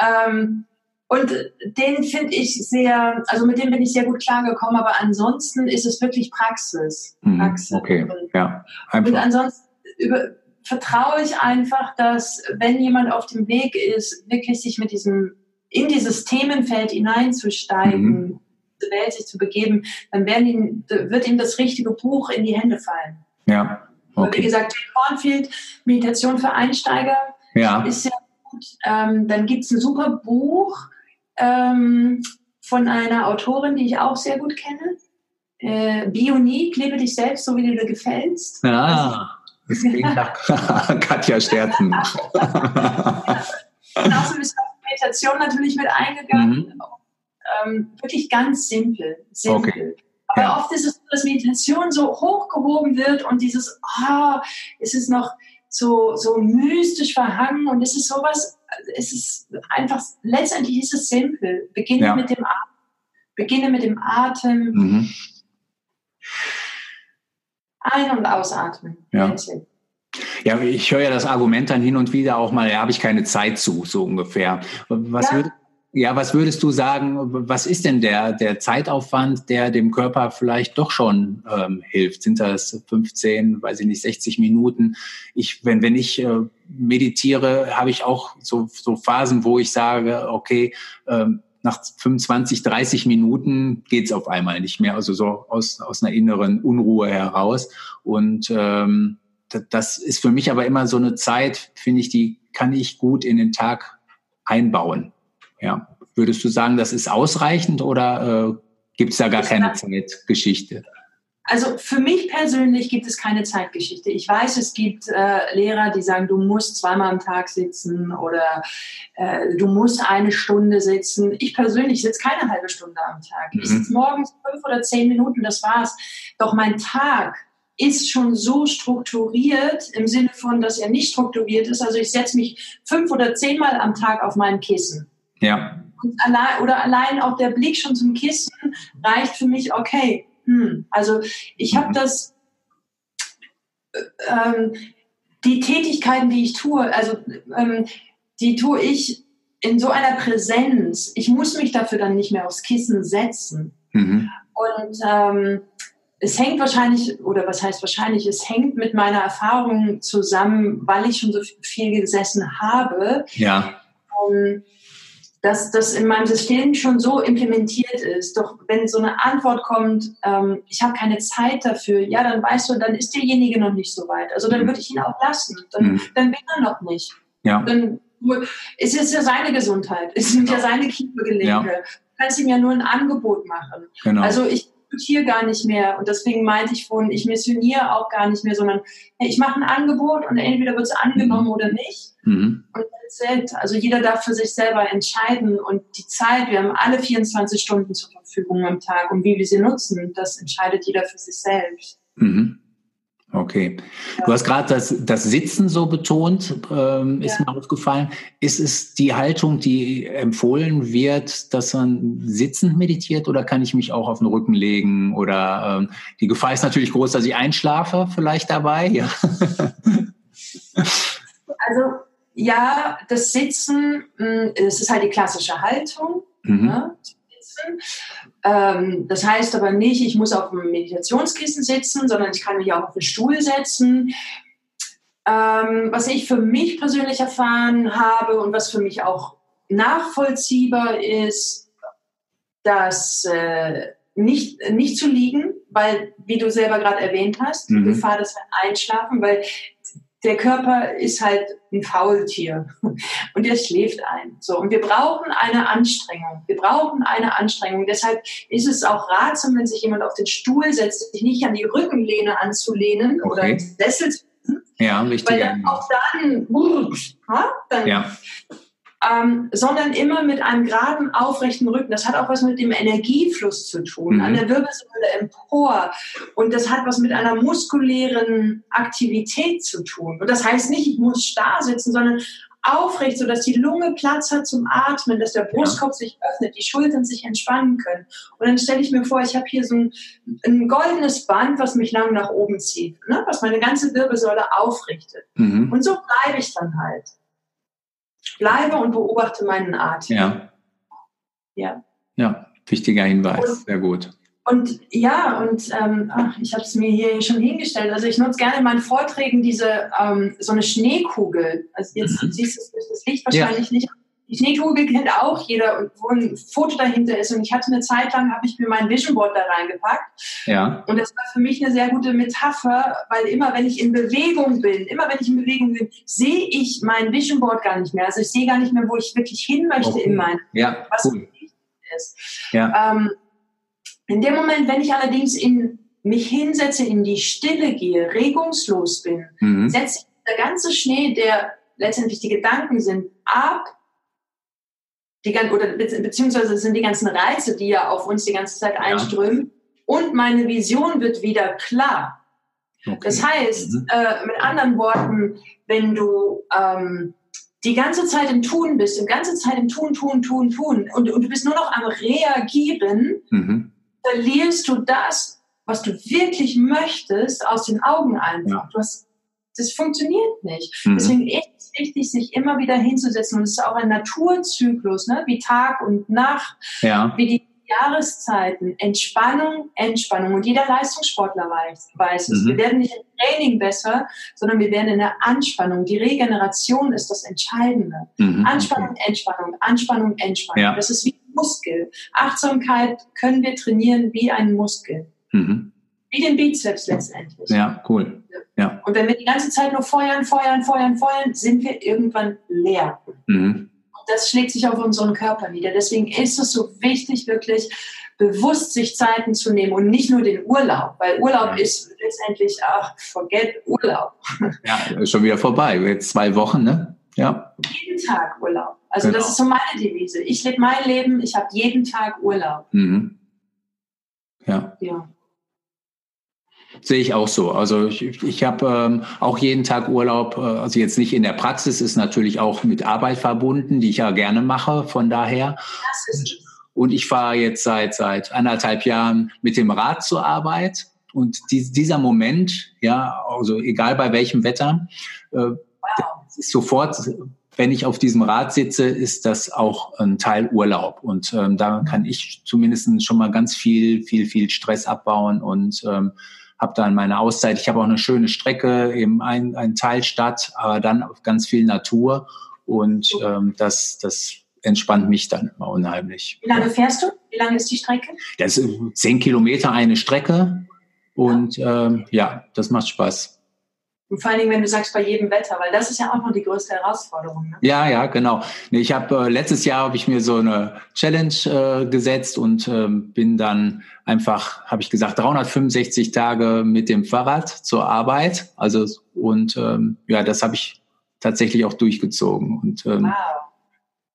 ähm, und den finde ich sehr, also mit dem bin ich sehr gut klargekommen, aber ansonsten ist es wirklich Praxis. Mhm, Praxis. Okay, ja. Einfach. Und ansonsten über, vertraue ich einfach, dass wenn jemand auf dem Weg ist, wirklich sich mit diesem in dieses Themenfeld hineinzusteigen, mhm. die Welt sich zu begeben, dann ihn, wird ihm das richtige Buch in die Hände fallen. Ja. Okay. Wie gesagt, Cornfield, Meditation für Einsteiger, ja. ist sehr gut. Ähm, dann gibt es ein super Buch ähm, von einer Autorin, die ich auch sehr gut kenne. Äh, Bionik, lebe dich selbst, so wie du dir gefällst. Ja, das klingt nach *laughs* Katja Sterzen. Genauso *laughs* bist du Meditation natürlich mit eingegangen. Mhm. Ähm, wirklich ganz simpel. simpel. Okay. Aber ja. oft ist es so, dass Meditation so hochgehoben wird und dieses, ah, oh, es ist noch so, so mystisch verhangen und es ist sowas, es ist einfach, letztendlich ist es simpel. Beginne ja. mit dem Atem. Beginne mit dem Atem. Mhm. Ein- und ausatmen. Ja. Ja, ich höre ja das Argument dann hin und wieder auch mal, ja, habe ich keine Zeit zu, so ungefähr. Was ja. Würd, ja, was würdest du sagen, was ist denn der, der Zeitaufwand, der dem Körper vielleicht doch schon ähm, hilft? Sind das 15, weiß ich nicht, 60 Minuten? Ich, wenn, wenn ich äh, meditiere, habe ich auch so, so Phasen, wo ich sage, okay, ähm, nach 25, 30 Minuten geht's auf einmal nicht mehr, also so aus, aus einer inneren Unruhe heraus. Und ähm, das ist für mich aber immer so eine Zeit, finde ich, die kann ich gut in den Tag einbauen. Ja. Würdest du sagen, das ist ausreichend oder äh, gibt es da gar keine Zeitgeschichte? Also für mich persönlich gibt es keine Zeitgeschichte. Ich weiß, es gibt äh, Lehrer, die sagen, du musst zweimal am Tag sitzen oder äh, du musst eine Stunde sitzen. Ich persönlich sitze keine halbe Stunde am Tag. Mhm. Ich sitze morgens fünf oder zehn Minuten, das war's. Doch mein Tag ist schon so strukturiert im Sinne von, dass er nicht strukturiert ist. Also ich setze mich fünf oder zehnmal am Tag auf mein Kissen. Ja. Allein, oder allein auch der Blick schon zum Kissen reicht für mich, okay. Hm. Also ich habe das, äh, ähm, die Tätigkeiten, die ich tue, also ähm, die tue ich in so einer Präsenz. Ich muss mich dafür dann nicht mehr aufs Kissen setzen. Mhm. Und ähm, es hängt wahrscheinlich, oder was heißt wahrscheinlich, es hängt mit meiner Erfahrung zusammen, weil ich schon so viel gesessen habe. Ja. Ähm, dass das in meinem System schon so implementiert ist. Doch wenn so eine Antwort kommt, ähm, ich habe keine Zeit dafür, ja, dann weißt du, dann ist derjenige noch nicht so weit. Also dann mhm. würde ich ihn auch lassen. Dann, mhm. dann will er noch nicht. Ja. Dann, es ist ja seine Gesundheit, es sind ja, ja seine Kiefergelenke. Ja. Du kannst ihm ja nur ein Angebot machen. Genau. Also ich diskutiere gar nicht mehr. Und deswegen meinte ich vorhin, ich missioniere auch gar nicht mehr, sondern hey, ich mache ein Angebot und entweder wird es angenommen mhm. oder nicht. Mhm. Und selbst, also jeder darf für sich selber entscheiden. Und die Zeit, wir haben alle 24 Stunden zur Verfügung am Tag. Und wie wir sie nutzen, das entscheidet jeder für sich selbst. Mhm. Okay. Du hast gerade das, das Sitzen so betont, ähm, ist ja. mir aufgefallen. Ist es die Haltung, die empfohlen wird, dass man sitzend meditiert oder kann ich mich auch auf den Rücken legen? Oder ähm, die Gefahr ist natürlich groß, dass ich einschlafe vielleicht dabei. Ja. *laughs* Also ja, das Sitzen, es ist halt die klassische Haltung. Mhm. Ne? Ähm, das heißt aber nicht, ich muss auf einem Meditationskissen sitzen, sondern ich kann mich auch auf einen Stuhl setzen. Ähm, was ich für mich persönlich erfahren habe und was für mich auch nachvollziehbar ist, dass äh, nicht, nicht zu liegen, weil, wie du selber gerade erwähnt hast, mhm. die Gefahr, dass wir einschlafen, weil der Körper ist halt ein Faultier *laughs* und er schläft ein. So und wir brauchen eine Anstrengung. Wir brauchen eine Anstrengung. Deshalb ist es auch ratsam, wenn sich jemand auf den Stuhl setzt, sich nicht an die Rückenlehne anzulehnen okay. oder im Sessel zu ja, richtig. Weil dann auch dann, dann ja ähm, sondern immer mit einem geraden, aufrechten Rücken. Das hat auch was mit dem Energiefluss zu tun, mhm. an der Wirbelsäule empor. Und das hat was mit einer muskulären Aktivität zu tun. Und das heißt nicht, ich muss starr sitzen, sondern aufrecht, sodass die Lunge Platz hat zum Atmen, dass der Brustkorb ja. sich öffnet, die Schultern sich entspannen können. Und dann stelle ich mir vor, ich habe hier so ein, ein, goldenes Band, was mich lang nach oben zieht, ne? was meine ganze Wirbelsäule aufrichtet. Mhm. Und so bleibe ich dann halt bleibe und beobachte meinen Atem. Ja. Ja. Ja, wichtiger Hinweis. Und, Sehr gut. Und ja, und ähm, ach, ich habe es mir hier schon hingestellt. Also ich nutze gerne in meinen Vorträgen diese ähm, so eine Schneekugel. Also jetzt mhm. siehst du es durch das Licht wahrscheinlich ja. nicht. Die Schneekugel kennt auch jeder, wo ein Foto dahinter ist. Und ich hatte eine Zeit lang, habe ich mir mein Vision Board da reingepackt. Ja. Und das war für mich eine sehr gute Metapher, weil immer, wenn ich in Bewegung bin, immer wenn ich in Bewegung bin, sehe ich mein Vision Board gar nicht mehr. Also ich sehe gar nicht mehr, wo ich wirklich hin möchte okay. in meinem, ja, was cool. wichtig ist. Ja. Ähm, in dem Moment, wenn ich allerdings in mich hinsetze, in die Stille gehe, regungslos bin, mhm. setze ich der ganze Schnee, der letztendlich die Gedanken sind, ab die, oder beziehungsweise sind die ganzen Reize, die ja auf uns die ganze Zeit einströmen. Ja. Und meine Vision wird wieder klar. Okay. Das heißt, mhm. äh, mit anderen Worten, wenn du ähm, die ganze Zeit im Tun bist, die ganze Zeit im Tun, Tun, Tun, Tun und, und du bist nur noch am Reagieren, mhm. verlierst du das, was du wirklich möchtest, aus den Augen einfach. Ja. Du hast das funktioniert nicht. Mhm. Deswegen es wichtig, sich immer wieder hinzusetzen. Und es ist auch ein Naturzyklus, ne? wie Tag und Nacht, ja. wie die Jahreszeiten, Entspannung, Entspannung. Und jeder Leistungssportler weiß, weiß es. Mhm. Wir werden nicht im Training besser, sondern wir werden in der Anspannung. Die Regeneration ist das Entscheidende. Mhm. Anspannung, Entspannung, Anspannung, Entspannung. Ja. Das ist wie ein Muskel. Achtsamkeit können wir trainieren wie ein Muskel. Mhm. Wie den Bizeps letztendlich. Ja, cool. Ja. Und wenn wir die ganze Zeit nur feuern, feuern, feuern, feuern, sind wir irgendwann leer. Mhm. Und das schlägt sich auf unseren Körper nieder. Deswegen ist es so wichtig, wirklich bewusst sich Zeiten zu nehmen und nicht nur den Urlaub, weil Urlaub ja. ist letztendlich, ach, forget Urlaub. Ja, ist schon wieder vorbei. Jetzt zwei Wochen, ne? Ja. Jeden Tag Urlaub. Also genau. das ist so meine Devise. Ich lebe mein Leben, ich habe jeden Tag Urlaub. Mhm. Ja. Ja. Sehe ich auch so. Also ich, ich habe ähm, auch jeden Tag Urlaub, äh, also jetzt nicht in der Praxis, ist natürlich auch mit Arbeit verbunden, die ich ja gerne mache, von daher. Und ich fahre jetzt seit seit anderthalb Jahren mit dem Rad zur Arbeit. Und die, dieser Moment, ja, also egal bei welchem Wetter, äh, wow. ist sofort, wenn ich auf diesem Rad sitze, ist das auch ein Teil Urlaub. Und ähm, da kann ich zumindest schon mal ganz viel, viel, viel Stress abbauen und ähm, habe dann meine Auszeit. Ich habe auch eine schöne Strecke, eben ein, ein Teil Stadt, aber dann ganz viel Natur und ähm, das, das entspannt mich dann immer unheimlich. Wie lange fährst du? Wie lange ist die Strecke? Das ist zehn Kilometer eine Strecke und ja, ähm, ja das macht Spaß. Und vor allen Dingen, wenn du sagst, bei jedem Wetter, weil das ist ja auch noch die größte Herausforderung. Ne? Ja, ja, genau. Ich habe äh, letztes Jahr habe ich mir so eine Challenge äh, gesetzt und ähm, bin dann einfach, habe ich gesagt, 365 Tage mit dem Fahrrad zur Arbeit. Also und ähm, ja, das habe ich tatsächlich auch durchgezogen. Und ähm, wow.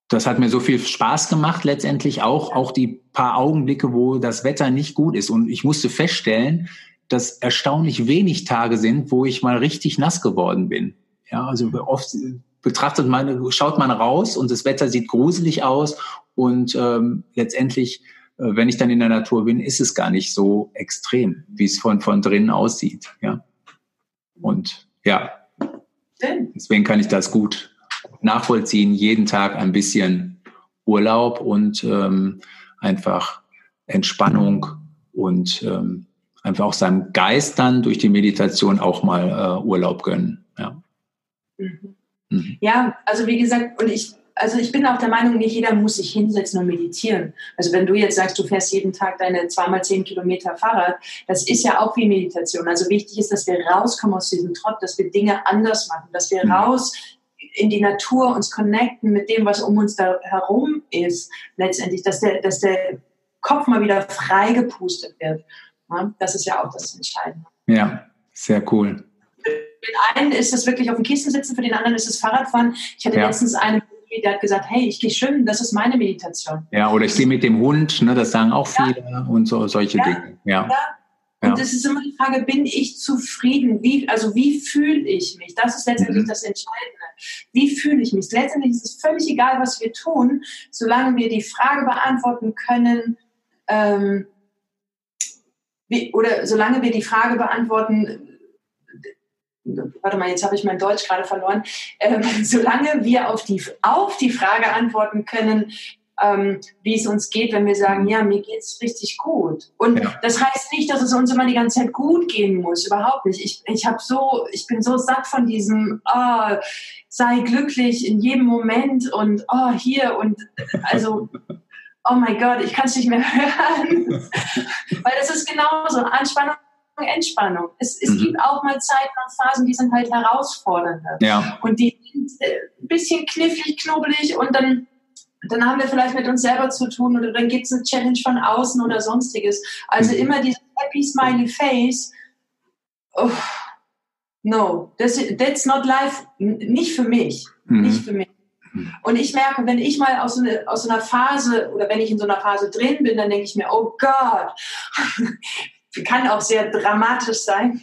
das hat mir so viel Spaß gemacht, letztendlich auch, auch die paar Augenblicke, wo das Wetter nicht gut ist. Und ich musste feststellen, dass erstaunlich wenig Tage sind, wo ich mal richtig nass geworden bin. Ja, also oft betrachtet man, schaut man raus und das Wetter sieht gruselig aus und ähm, letztendlich, äh, wenn ich dann in der Natur bin, ist es gar nicht so extrem, wie es von von drinnen aussieht. Ja, und ja, deswegen kann ich das gut nachvollziehen. Jeden Tag ein bisschen Urlaub und ähm, einfach Entspannung und ähm, einfach auch seinem Geist dann durch die Meditation auch mal äh, Urlaub gönnen. Ja. Mhm. Mhm. ja, also wie gesagt, und ich, also ich bin auch der Meinung, nicht jeder muss sich hinsetzen und meditieren. Also wenn du jetzt sagst, du fährst jeden Tag deine zweimal zehn Kilometer Fahrrad, das ist ja auch wie Meditation. Also wichtig ist, dass wir rauskommen aus diesem Trott, dass wir Dinge anders machen, dass wir mhm. raus in die Natur uns connecten mit dem, was um uns da herum ist, letztendlich, dass der, dass der Kopf mal wieder frei gepustet wird. Das ist ja auch das Entscheidende. Ja, sehr cool. Für den einen ist es wirklich auf dem Kissen sitzen, für den anderen ist es Fahrradfahren. Ich hatte ja. letztens einen, der hat gesagt, hey, ich gehe schwimmen, das ist meine Meditation. Ja, oder ich gehe mit dem Hund, ne, das sagen auch viele ja. und so solche ja. Dinge. Ja. Und das ist immer die Frage, bin ich zufrieden? Wie, also wie fühle ich mich? Das ist letztendlich mhm. das Entscheidende. Wie fühle ich mich? Letztendlich ist es völlig egal, was wir tun, solange wir die Frage beantworten können, ähm, oder solange wir die Frage beantworten, warte mal, jetzt habe ich mein Deutsch gerade verloren, ähm, *laughs* solange wir auf die, auf die Frage antworten können, ähm, wie es uns geht, wenn wir sagen, ja, mir geht es richtig gut. Und ja. das heißt nicht, dass es uns immer die ganze Zeit gut gehen muss, überhaupt nicht. Ich, ich habe so, ich bin so satt von diesem, oh, sei glücklich in jedem Moment und oh, hier und also oh mein Gott, ich kann es nicht mehr *laughs* hören. Weil das ist genauso, Anspannung, Entspannung. Es, es mhm. gibt auch mal Zeiten und Phasen, die sind halt herausfordernder. Ja. Und die sind äh, ein bisschen knifflig, knubbelig und dann dann haben wir vielleicht mit uns selber zu tun oder dann gibt es eine Challenge von außen oder sonstiges. Also mhm. immer dieses happy smiley face. Oh, no, that's, that's not life. Nicht für mich. Mhm. Nicht für mich. Und ich merke, wenn ich mal aus so, eine, aus einer Phase oder wenn ich in so einer Phase drin bin, dann denke ich mir, oh Gott, *laughs* kann auch sehr dramatisch sein.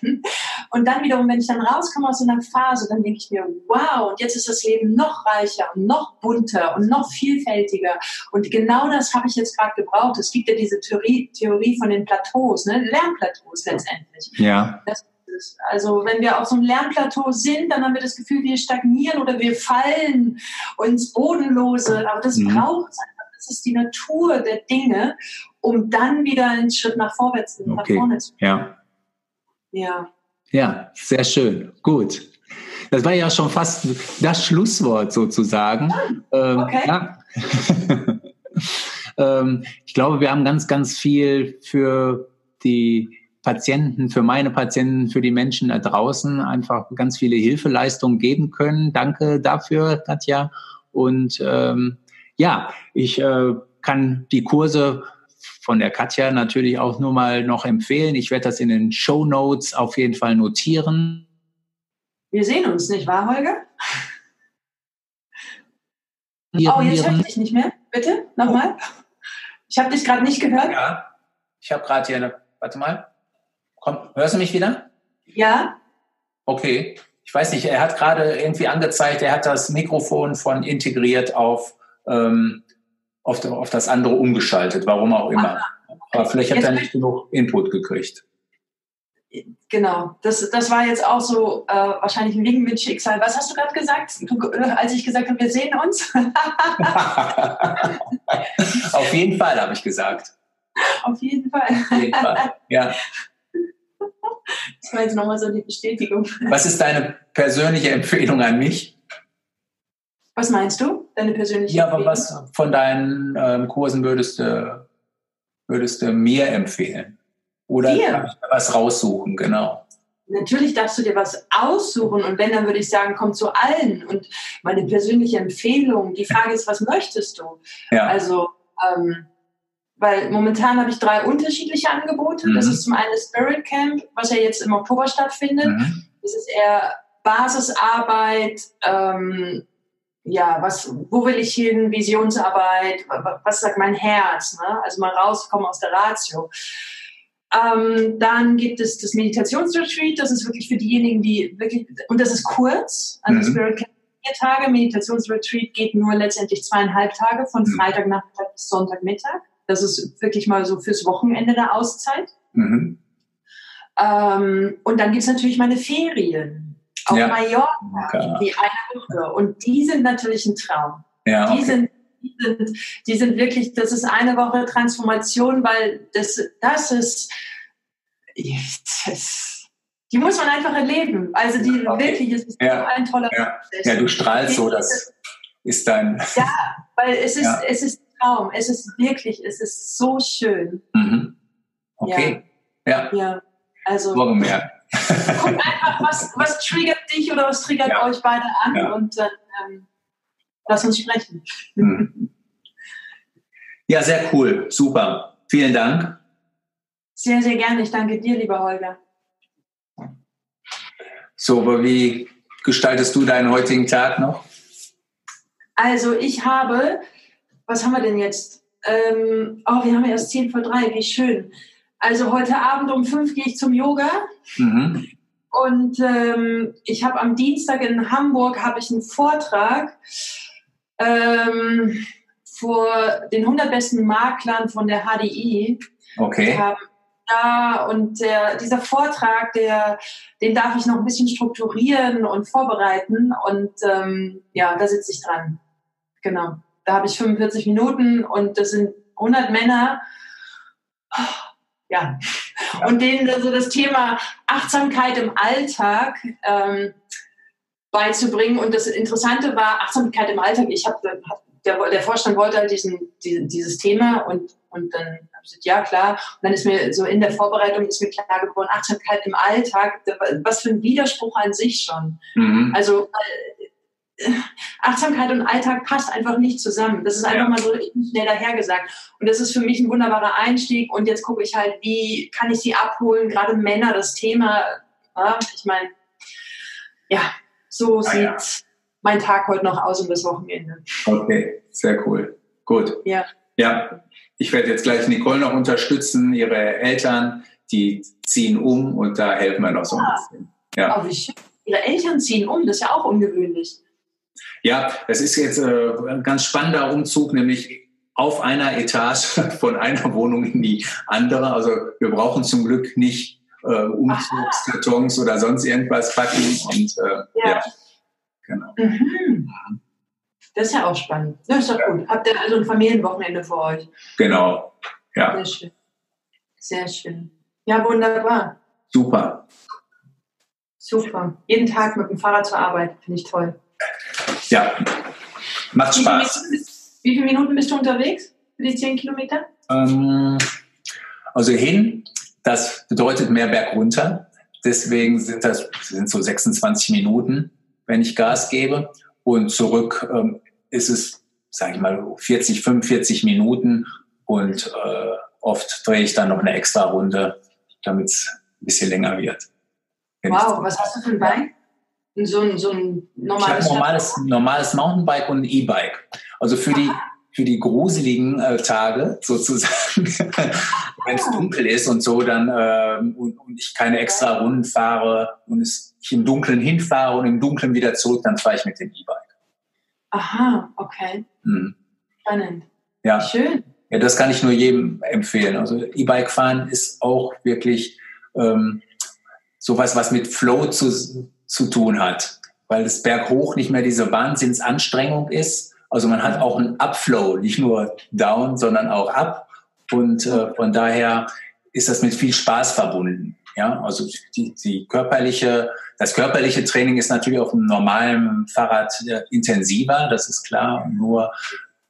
Und dann wiederum, wenn ich dann rauskomme aus so einer Phase, dann denke ich mir, wow, und jetzt ist das Leben noch reicher und noch bunter und noch vielfältiger. Und genau das habe ich jetzt gerade gebraucht. Es gibt ja diese Theorie, Theorie von den Plateaus, ne? Lernplateaus letztendlich. Ja. Das ist. Also wenn wir auf so einem Lernplateau sind, dann haben wir das Gefühl, wir stagnieren oder wir fallen ins Bodenlose. Aber das mhm. braucht es einfach. Das ist die Natur der Dinge, um dann wieder einen Schritt nach vorwärts, okay. nach vorne zu gehen. Ja. Ja. Ja, sehr schön. Gut. Das war ja schon fast das Schlusswort sozusagen. Ähm, okay. Ja. *laughs* ähm, ich glaube, wir haben ganz, ganz viel für die Patienten, für meine Patienten, für die Menschen da draußen einfach ganz viele Hilfeleistungen geben können. Danke dafür, Katja. Und ähm, ja, ich äh, kann die Kurse von der Katja natürlich auch nur mal noch empfehlen. Ich werde das in den Show Notes auf jeden Fall notieren. Wir sehen uns, nicht wahr, Holger? oh, jetzt höre ich dich nicht mehr. Bitte, nochmal. Ich habe dich gerade nicht gehört. Ja, ich habe gerade hier eine, warte mal. Komm, hörst du mich wieder? Ja. Okay. Ich weiß nicht, er hat gerade irgendwie angezeigt, er hat das Mikrofon von integriert auf, ähm, auf, auf das andere umgeschaltet, warum auch immer. Okay. Aber vielleicht hat jetzt er nicht genug Input gekriegt. Genau, das, das war jetzt auch so äh, wahrscheinlich ein Wegen mit Schicksal. Was hast du gerade gesagt, du, als ich gesagt habe, wir sehen uns? *laughs* Auf jeden Fall, habe ich gesagt. Auf jeden Fall. Auf jeden Fall. Ja. Das war jetzt nochmal so die Bestätigung. Was ist deine persönliche Empfehlung an mich? Was meinst du? Deine persönliche ja, Empfehlung? Ja, was von deinen ähm, Kursen würdest du, würdest du mir empfehlen? Oder kann ich was raussuchen, genau. natürlich darfst du dir was aussuchen und wenn, dann würde ich sagen, komm zu allen. Und meine persönliche Empfehlung, die Frage ist, was möchtest du? Ja. Also, ähm, weil momentan habe ich drei unterschiedliche Angebote. Mhm. Das ist zum einen das Spirit Camp, was ja jetzt im Oktober stattfindet. Mhm. Das ist eher Basisarbeit, ähm, ja, was, wo will ich hin, Visionsarbeit, was sagt mein Herz, ne? also mal rauskommen aus der Ratio. Ähm, dann gibt es das Meditationsretreat, das ist wirklich für diejenigen, die wirklich, und das ist kurz, also mhm. Spirit Camp vier Tage, Meditationsretreat geht nur letztendlich zweieinhalb Tage, von mhm. Freitagnachmittag bis Sonntagmittag. Das ist wirklich mal so fürs Wochenende der Auszeit. Mhm. Ähm, und dann gibt es natürlich meine Ferien auf ja. Mallorca, die eine Woche. Und die sind natürlich ein Traum. Ja, okay. die sind die sind, die sind wirklich, das ist eine Woche Transformation, weil das, das ist, das, die muss man einfach erleben. Also die okay. wirklich, es ist ja. so ein toller ja. ja, du strahlst so, das ist dein. Ja, weil es ist, ja. es ist Traum. Es ist wirklich, es ist so schön. Mhm. Okay. Ja. ja. Also. Morgen mehr. Guck einfach, was, was triggert dich oder was triggert euch beide an und dann ähm, lass uns sprechen. Mhm. Ja, sehr cool. Super. Vielen Dank. Sehr, sehr gerne. Ich danke dir, lieber Holger. So, aber wie gestaltest du deinen heutigen Tag noch? Also ich habe, was haben wir denn jetzt? Ähm, oh, wir haben ja erst 10 vor 3, wie schön. Also heute Abend um 5 gehe ich zum Yoga. Mhm. Und ähm, ich habe am Dienstag in Hamburg habe ich einen Vortrag ähm, vor den 100 besten Maklern von der HDI. Okay. Ja, und der, dieser Vortrag, der, den darf ich noch ein bisschen strukturieren und vorbereiten. Und ähm, ja, da sitze ich dran. Genau. Da habe ich 45 Minuten und das sind 100 Männer. Ja. Und denen so das Thema Achtsamkeit im Alltag ähm, beizubringen. Und das Interessante war Achtsamkeit im Alltag. Ich habe der, der Vorstand wollte halt diesen, die, dieses Thema und, und dann habe ich gesagt, ja klar. Und dann ist mir so in der Vorbereitung ist mir klar geworden, Achtsamkeit im Alltag, was für ein Widerspruch an sich schon. Mhm. Also Achtsamkeit und Alltag passt einfach nicht zusammen. Das ist einfach ja. mal so schnell dahergesagt. Und das ist für mich ein wunderbarer Einstieg. Und jetzt gucke ich halt, wie kann ich sie abholen, gerade Männer, das Thema. Ja, ich meine, ja, so ah, sieht ja. mein Tag heute noch aus und das Wochenende. Okay, sehr cool. Gut. Ja. Ja, ich werde jetzt gleich Nicole noch unterstützen, ihre Eltern, die ziehen um und da helfen wir noch so ein ah. bisschen. Ja. Oh, wie schön. Ihre Eltern ziehen um, das ist ja auch ungewöhnlich. Ja, das ist jetzt äh, ein ganz spannender Umzug, nämlich auf einer Etage *laughs* von einer Wohnung in die andere. Also wir brauchen zum Glück nicht äh, Umzugskartons oder sonst irgendwas packen. Und äh, ja. ja. genau. Mhm. Das ist ja auch spannend. Das ist doch ja. gut. Habt ihr also ein Familienwochenende für euch? Genau. Ja. Sehr schön. Sehr schön. Ja, wunderbar. Super. Super. Jeden Tag mit dem Fahrrad zur Arbeit. Finde ich toll. Ja. Macht wie Spaß. Viele wie viele Minuten bist du unterwegs für die 10 Kilometer? Ähm, also hin das bedeutet mehr Berg runter. Deswegen sind das sind so 26 Minuten, wenn ich Gas gebe. Und zurück ähm, ist es, sage ich mal, 40, 45 Minuten. Und äh, oft drehe ich dann noch eine extra Runde, damit es ein bisschen länger wird. Wow, was hast du für ein Bike? So ein, so ein normales, ich normales, normales Mountainbike und ein E-Bike. Also für die, für die gruseligen äh, Tage sozusagen, *laughs* wenn es dunkel ist und so, dann äh, und, und, ich keine extra Runden fahre und es, ich im Dunkeln hinfahre und im Dunkeln wieder zurück, dann fahre ich mit dem E-Bike. Aha, okay. Hm. Spannend. Ja. Schön. Ja, das kann ich nur jedem empfehlen. Also E-Bike fahren ist auch wirklich ähm, sowas, was mit Flow zu, zu tun hat, weil das Berg hoch nicht mehr diese Wahnsinnsanstrengung ist, also man hat auch einen Upflow, nicht nur down, sondern auch up. Und äh, von daher ist das mit viel Spaß verbunden. Ja, also die, die körperliche, das körperliche Training ist natürlich auf einem normalen Fahrrad äh, intensiver, das ist klar. Nur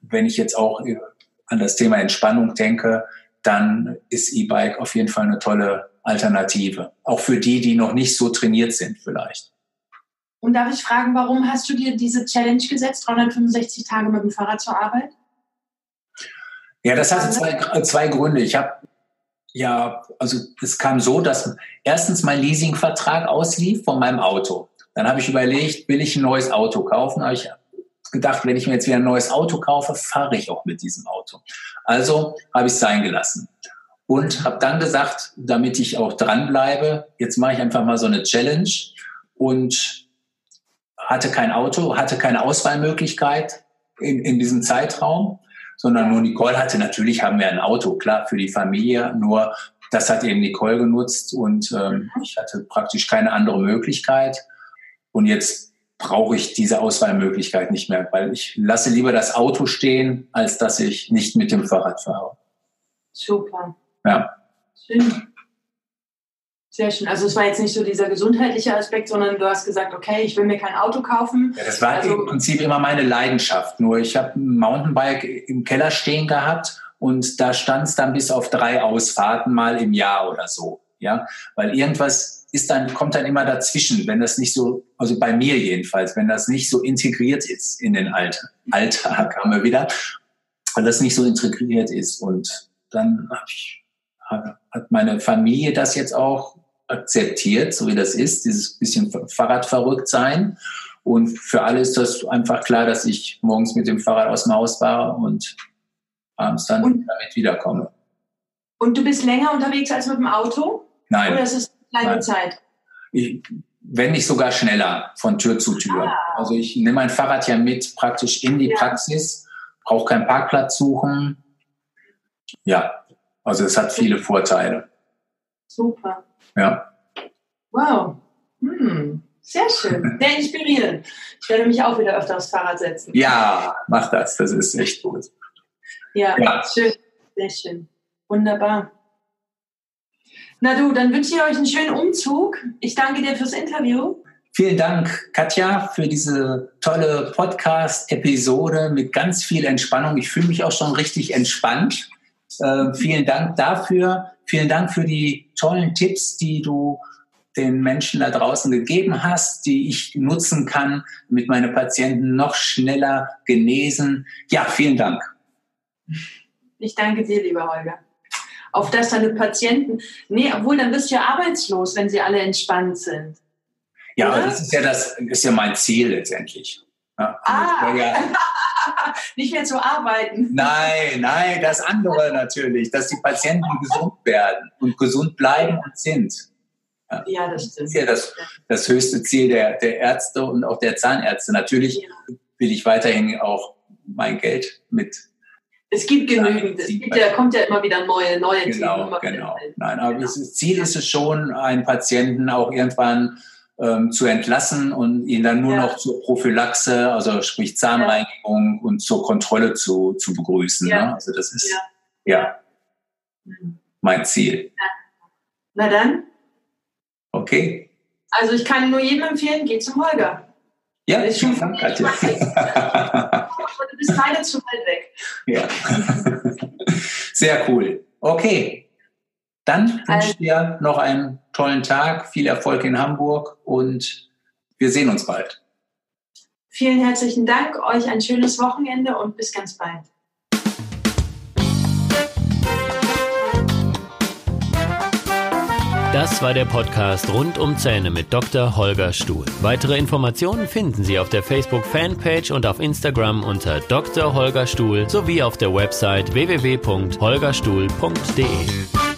wenn ich jetzt auch an das Thema Entspannung denke, dann ist E-Bike auf jeden Fall eine tolle Alternative. Auch für die, die noch nicht so trainiert sind vielleicht. Und darf ich fragen, warum hast du dir diese Challenge gesetzt, 365 Tage mit dem Fahrrad zur Arbeit? Ja, das hatte zwei, zwei Gründe. Ich habe ja, also es kam so, dass erstens mein Leasingvertrag auslief von meinem Auto. Dann habe ich überlegt, will ich ein neues Auto kaufen? Habe ich gedacht, wenn ich mir jetzt wieder ein neues Auto kaufe, fahre ich auch mit diesem Auto. Also habe ich es sein gelassen und habe dann gesagt, damit ich auch dranbleibe, jetzt mache ich einfach mal so eine Challenge und hatte kein Auto, hatte keine Auswahlmöglichkeit in, in diesem Zeitraum, sondern nur Nicole hatte. Natürlich haben wir ein Auto, klar, für die Familie, nur das hat eben Nicole genutzt und ähm, ich hatte praktisch keine andere Möglichkeit. Und jetzt brauche ich diese Auswahlmöglichkeit nicht mehr, weil ich lasse lieber das Auto stehen, als dass ich nicht mit dem Fahrrad fahre. Super. Ja. Schön. Sehr schön. Also es war jetzt nicht so dieser gesundheitliche Aspekt, sondern du hast gesagt, okay, ich will mir kein Auto kaufen. Ja, das war also, im Prinzip immer meine Leidenschaft. Nur ich habe ein Mountainbike im Keller stehen gehabt und da stand es dann bis auf drei Ausfahrten mal im Jahr oder so. Ja, weil irgendwas ist dann, kommt dann immer dazwischen, wenn das nicht so, also bei mir jedenfalls, wenn das nicht so integriert ist in den Alltag, Alltag *laughs* haben wir wieder, weil das nicht so integriert ist. Und dann hab ich, hat meine Familie das jetzt auch akzeptiert, so wie das ist, dieses bisschen Fahrradverrückt sein. Und für alle ist das einfach klar, dass ich morgens mit dem Fahrrad aus dem Haus fahre und abends dann und, damit wiederkomme. Und du bist länger unterwegs als mit dem Auto? Nein. Oder ist es kleine Nein. Zeit? Ich, wenn nicht sogar schneller von Tür zu Tür. Ah. Also ich nehme mein Fahrrad ja mit praktisch in die ja. Praxis, brauche keinen Parkplatz suchen. Ja, also es hat viele Vorteile. Super. Ja. Wow. Hm. Sehr schön. *laughs* Sehr inspirierend. Ich werde mich auch wieder öfter aufs Fahrrad setzen. Ja, mach das. Das ist echt gut. Ja, ja. schön. Sehr schön. Wunderbar. Na du, dann wünsche ich euch einen schönen Umzug. Ich danke dir fürs Interview. Vielen Dank, Katja, für diese tolle Podcast-Episode mit ganz viel Entspannung. Ich fühle mich auch schon richtig entspannt. Äh, vielen Dank dafür. Vielen Dank für die tollen Tipps, die du den Menschen da draußen gegeben hast, die ich nutzen kann, damit meine Patienten noch schneller genesen. Ja, vielen Dank. Ich danke dir, lieber Holger auf dass deine Patienten, nee, obwohl dann wirst du ja arbeitslos, wenn sie alle entspannt sind. Ja, das ist ja das ist ja mein Ziel letztendlich. Ja, ah, ja, *laughs* nicht mehr zu arbeiten. Nein, nein, das andere natürlich, dass die Patienten gesund werden und gesund bleiben und sind. Ja, ja das stimmt. Das ist ja das, das höchste Ziel der, der Ärzte und auch der Zahnärzte. Natürlich ja. will ich weiterhin auch mein Geld mit es gibt genügend. Es gibt ja, kommt ja immer wieder neue, neue genau, Themen. Genau, Nein, aber das Ziel ist es schon, einen Patienten auch irgendwann ähm, zu entlassen und ihn dann nur ja. noch zur Prophylaxe, also sprich Zahnreinigung und zur Kontrolle zu, zu begrüßen. Ne? Also das ist ja, mein Ziel. Na dann. Okay. Also ich kann nur jedem empfehlen, geh zum Holger. Ja, ist schon Dank, Katja. *laughs* du bist beide zu weit weg. Ja. *laughs* Sehr cool. Okay. Dann wünsche ich dir noch einen tollen Tag, viel Erfolg in Hamburg und wir sehen uns bald. Vielen herzlichen Dank, euch ein schönes Wochenende und bis ganz bald. Das war der Podcast rund um Zähne mit Dr. Holger Stuhl. Weitere Informationen finden Sie auf der Facebook-Fanpage und auf Instagram unter Dr. Holger Stuhl sowie auf der Website www.holgerstuhl.de.